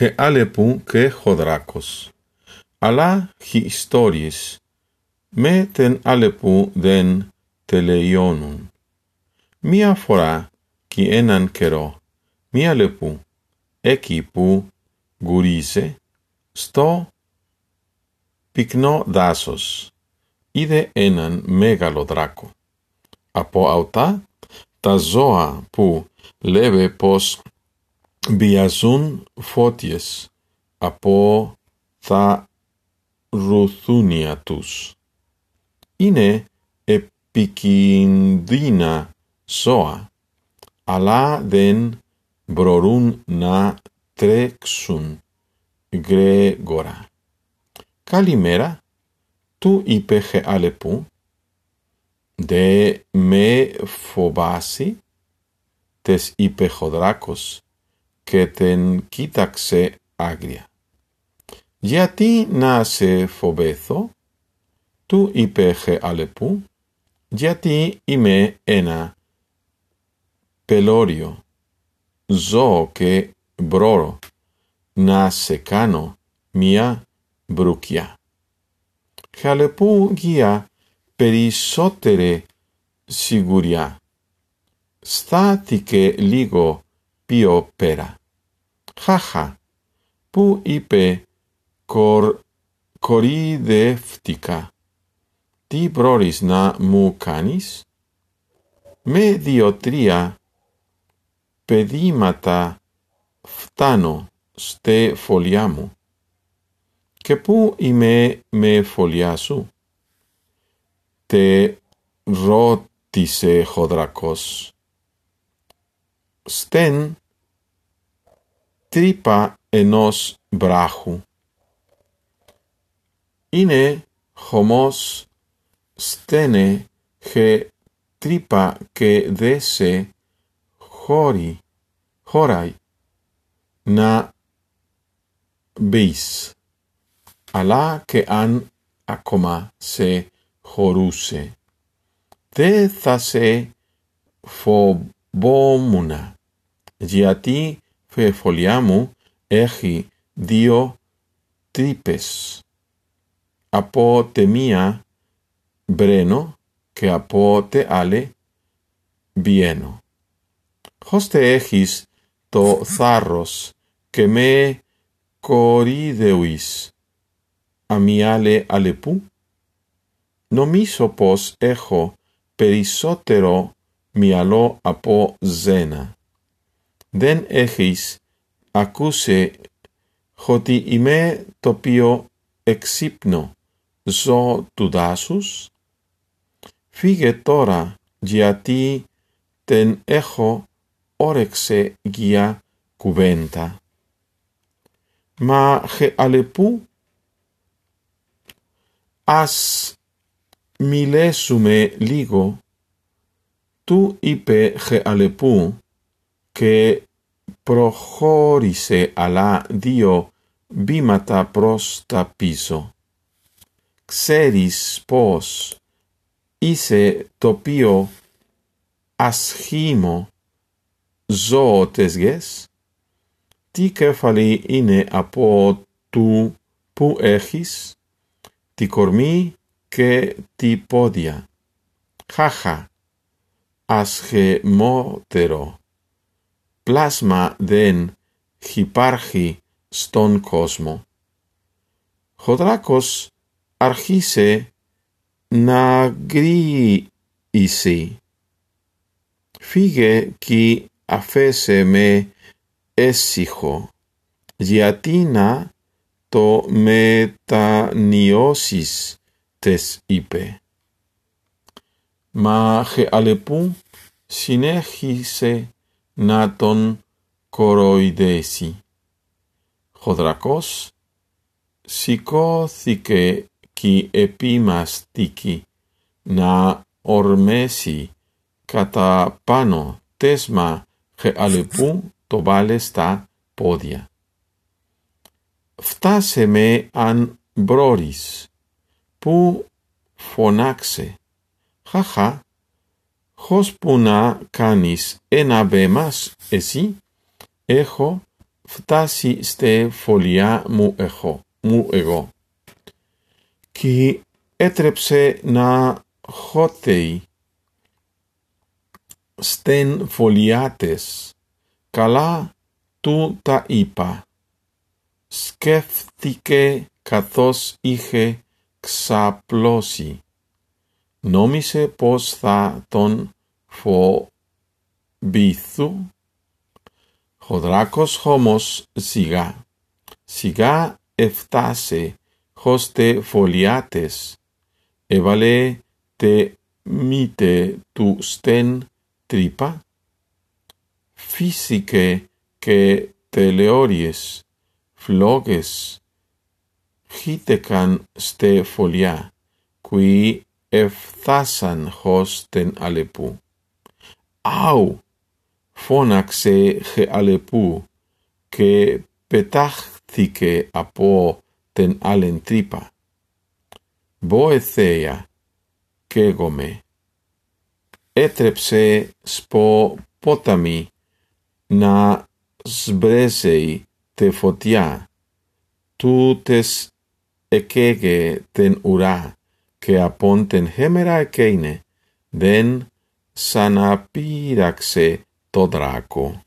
ke alepu ke hodrakos. Αλλά χι ιστορίες, με τεν αλεπού δεν τελειώνουν. Μία φορά κι έναν καιρό, μία λεπού, εκεί που γουρίζε, στο πυκνό δάσος, είδε έναν μεγάλο δράκο. Από αυτά τα ζώα που λέβε πως Βιαζούν φώτιες από τα ρουθούνια τους. Είναι επικίνδυνα ζώα, αλλά δεν μπορούν να τρέξουν γρήγορα. Καλημέρα, του είπε Αλεπού, «Δε με φοβάσει», τες είπε ο que ten quitaxe agria. Ya ti nase fobezo, tu ipeje alepu, ya ti ime ena pelorio, zo que broro, nase cano, mia brucia. Jalepu gia perisotere siguria, statike ligo pio pera. Haha, pu ipe cor corideftica, ti proris na mu canis, me diotria pedimata ftano ste foliamu, che pu ime me foliasu, te rotise hodrakos. Sten tripa enos brahu. Ine homos stene he tripa che dese hori, horai, na bis, ala che an acoma se horuse. Te thase fobomuna, giati fefoliamu echi dio tripes. Apote mia breno che apote ale bieno. Hoste echis to tharros, che me corideuis amiale alepu? Nomiso pos echo perisotero mialo apo den echis accuse hoti ime topio exipno zo tudasus? Fige tora giati ten echo orexe gia cuventa. Ma ge alepu as milesume ligo tu ipe ge alepu και προχώρησε αλλά δύο βήματα προς τα πίσω. Ξέρεις πως είσαι το οποίο ασχήμο ζώτες γες; τι κεφαλή είναι από του που έχεις, τη κορμί και τη πόδια; Χαχα, ασχημότερο. Plasma den hipargi ston cosmo. Jodracos argise nagri isi. Fige qui afese me esijo. Giatina to metaniosis tes ipe. Ma he alepu sinehise να τον κοροϊδέσει. Χοδρακός σηκώθηκε και επιμαστική, να ορμέσει κατά πάνω τέσμα χεαλεπού το βάλε στα πόδια. Φτάσε με αν μπρόρις, που φωνάξε. Χαχα, hos puna canis enabemas esi, echo φτάσει στε φωλιά μου έχω, μου εγώ. Κι έτρεψε να χώτεϊ στεν φωλιάτες, καλά του τα είπα. Σκέφτηκε καθώς είχε ξαπλώσει. Νόμισε πως θα τον φοβηθού. Ο δράκος χόμος σιγά, σιγά εφτάσε χώστε φωλιάτες, έβαλε τε μήτε του στεν τρύπα, φύσικε και τελεόριες, φλόγες, χύτεκαν στε φωλιά, qui εφθάσαν χως τεν αλεπού. Αου! φώναξε χε αλεπού και πετάχθηκε από τεν άλεν τρύπα. Βοηθέα, καίγομαι. Έτρεψε σπο πόταμι να σμπρέζεϊ τε φωτιά, τούτες εκαίγε τεν ουρά και απόν τεν χέμερα εκέινε, δεν σαν απείραξε το δράκο.